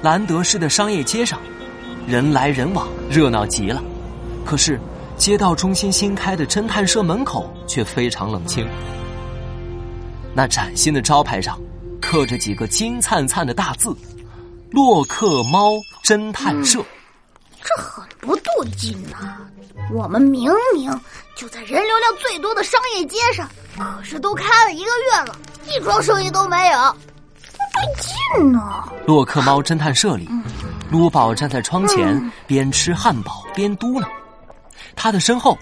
兰德市的商业街上，人来人往，热闹极了。可是，街道中心新开的侦探社门口却非常冷清。那崭新的招牌上，刻着几个金灿灿的大字：“洛克猫侦探社。”这很不对劲呐！我们明明就在人流量最多的商业街上，可是都开了一个月了，一桩生意都没有，不对劲呢。洛克猫侦探社里，卢宝站在窗前，边吃汉堡边嘟囔。他的身后，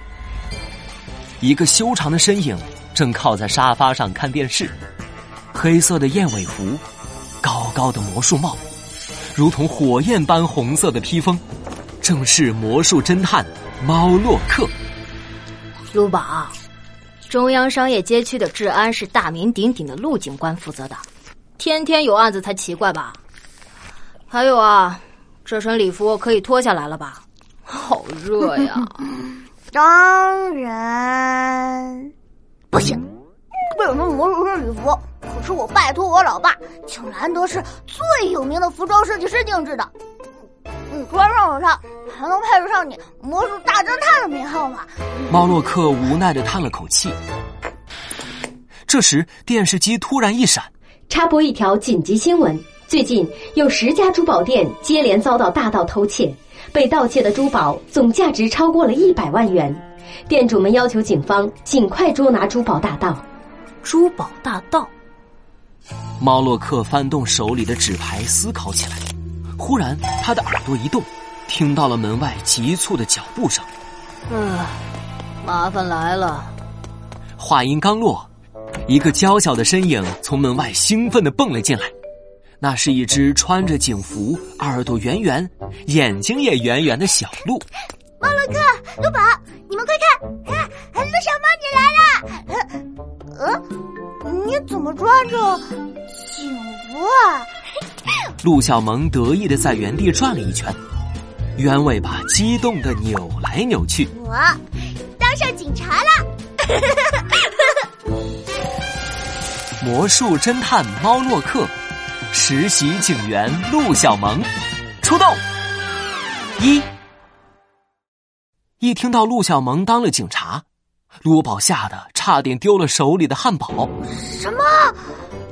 一个修长的身影正靠在沙发上看电视，黑色的燕尾服，高高的魔术帽，如同火焰般红色的披风，正是魔术侦探猫洛克。卢宝，中央商业街区的治安是大名鼎鼎的陆警官负责的，天天有案子才奇怪吧？还有啊，这身礼服可以脱下来了吧？好热呀！当然不行，为什么魔术师礼服？可是我拜托我老爸，请兰德市最有名的服装设计师定制的。你穿上了它，还能配得上你魔术大侦探的名号吗？猫洛克无奈的叹了口气。这时，电视机突然一闪，插播一条紧急新闻：最近有十家珠宝店接连遭到大盗偷窃。被盗窃的珠宝总价值超过了一百万元，店主们要求警方尽快捉拿珠宝大盗。珠宝大盗，猫洛克翻动手里的纸牌，思考起来。忽然，他的耳朵一动，听到了门外急促的脚步声。嗯，麻烦来了。话音刚落，一个娇小的身影从门外兴奋的蹦了进来。那是一只穿着警服、耳朵圆圆、眼睛也圆圆的小鹿。猫洛克、卢宝，你们快看，啊，陆小猫你来了！呃，你怎么穿着警服啊？陆小萌得意的在原地转了一圈，圆尾巴激动的扭来扭去。我当上警察了！魔术侦探猫洛克。实习警员陆小萌，出动！一，一听到陆小萌当了警察，卢宝吓得差点丢了手里的汉堡。什么？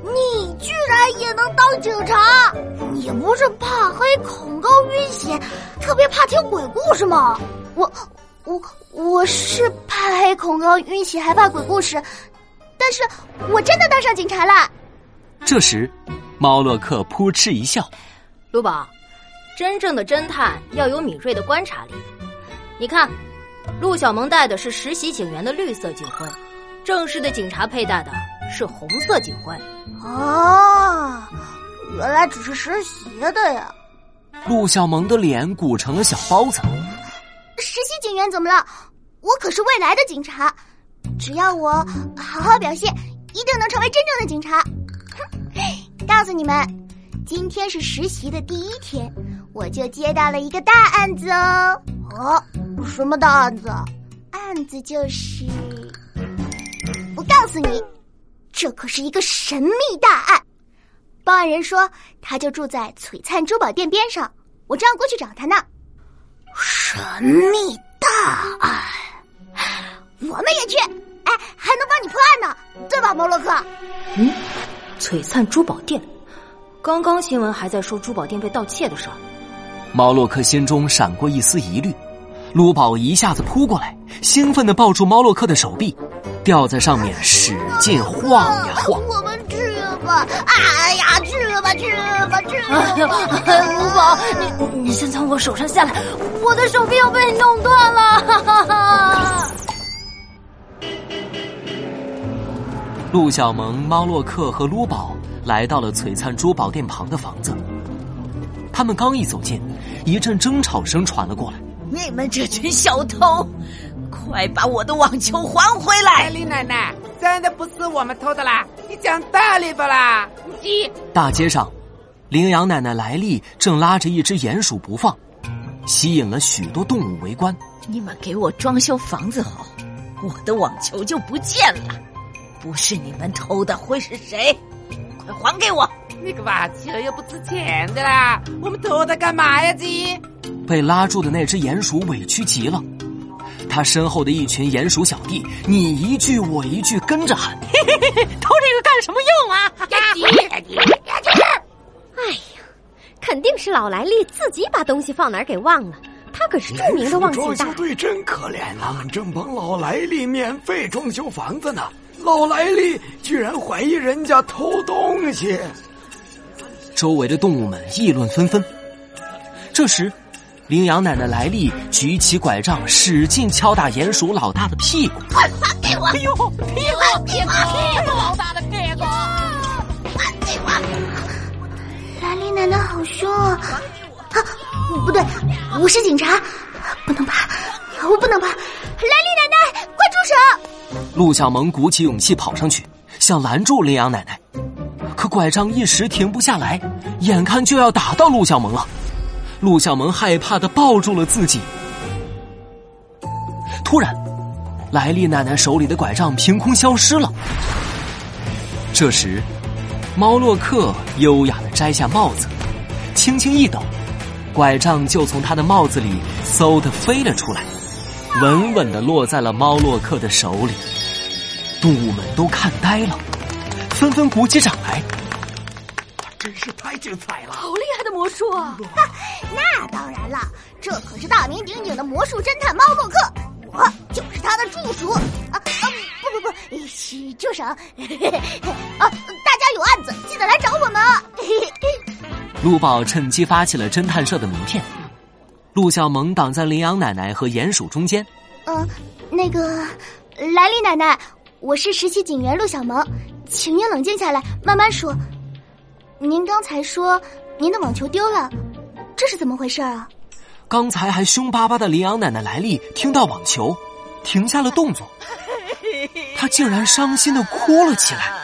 你居然也能当警察？你不是怕黑、恐高、晕血，特别怕听鬼故事吗？我，我，我是怕黑、恐高、晕血，还怕鬼故事，但是我真的当上警察了。这时。猫洛克扑哧一笑：“卢宝，真正的侦探要有敏锐的观察力。你看，陆小萌戴的是实习警员的绿色警徽，正式的警察佩戴的是红色警徽。哦，原来只是实习的呀！”陆小萌的脸鼓成了小包子。实习警员怎么了？我可是未来的警察，只要我好好表现，一定能成为真正的警察。告诉你们，今天是实习的第一天，我就接到了一个大案子哦。哦，什么大案子？案子就是……我告诉你，这可是一个神秘大案。报案人说，他就住在璀璨珠宝店边上，我正要过去找他呢。神秘大案，我们也去，哎，还能帮你破案呢，对吧，摩洛克？嗯。璀璨珠宝店，刚刚新闻还在说珠宝店被盗窃的事儿。毛洛克心中闪过一丝疑虑，卢宝一下子扑过来，兴奋的抱住猫洛克的手臂，吊在上面使劲晃呀晃。我们去吧！哎呀，去吧，去吧，去吧！哎呀，卢宝，你你先从我手上下来，我的手臂要被你弄断了！哈哈哈。陆小萌、猫洛克和撸宝来到了璀璨珠宝店旁的房子。他们刚一走进，一阵争吵声传了过来：“你们这群小偷，快把我的网球还回来！”李奶奶，真的不是我们偷的啦，你讲道理不啦？你大街上，羚羊奶奶莱利正拉着一只鼹鼠不放，吸引了许多动物围观。你们给我装修房子后，我的网球就不见了。不是你们偷的会是谁？快还给我！那个瓦球又不值钱的啦，我们偷它干嘛呀？鸡？被拉住的那只鼹鼠委屈极了，他身后的一群鼹鼠小弟，你一句我一句跟着喊：“嘿嘿嘿，偷这个干什么用啊？”呀鸡呀鸡呀鸡！哎呀，肯定是老莱利自己把东西放哪儿给忘了。他可是著名的忘记大。装修队真可怜，他们正帮老莱利免费装修房子呢。老莱利居然怀疑人家偷东西，周围的动物们议论纷纷。这时，羚羊奶奶莱利举起拐杖，使劲敲打鼹鼠老大的屁股。快还给我！哎呦，屁股屁股屁股！老大的屁股！还给我！莱利奶奶好凶啊！啊，不对，我是警察，不能怕，我不能爬！陆小萌鼓起勇气跑上去，想拦住羚羊奶奶，可拐杖一时停不下来，眼看就要打到陆小萌了。陆小萌害怕的抱住了自己。突然，莱利奶奶手里的拐杖凭空消失了。这时，猫洛克优雅的摘下帽子，轻轻一抖，拐杖就从他的帽子里嗖的飞了出来，稳稳的落在了猫洛克的手里。动物们都看呆了，纷纷鼓起掌来。真是太精彩了！好厉害的魔术啊！那当然了，这可是大名鼎鼎的魔术侦探猫洛克，我就是他的助手。啊啊，不不不，是助手。啊，大家有案子记得来找我们啊！陆宝趁机发起了侦探社的名片。陆小萌挡在羚羊奶奶和鼹鼠中间。嗯，那个莱利奶奶，我是实习警员陆小萌，请您冷静下来，慢慢说。您刚才说您的网球丢了，这是怎么回事啊？刚才还凶巴巴的羚羊奶奶莱利听到网球，停下了动作，她竟然伤心的哭了起来。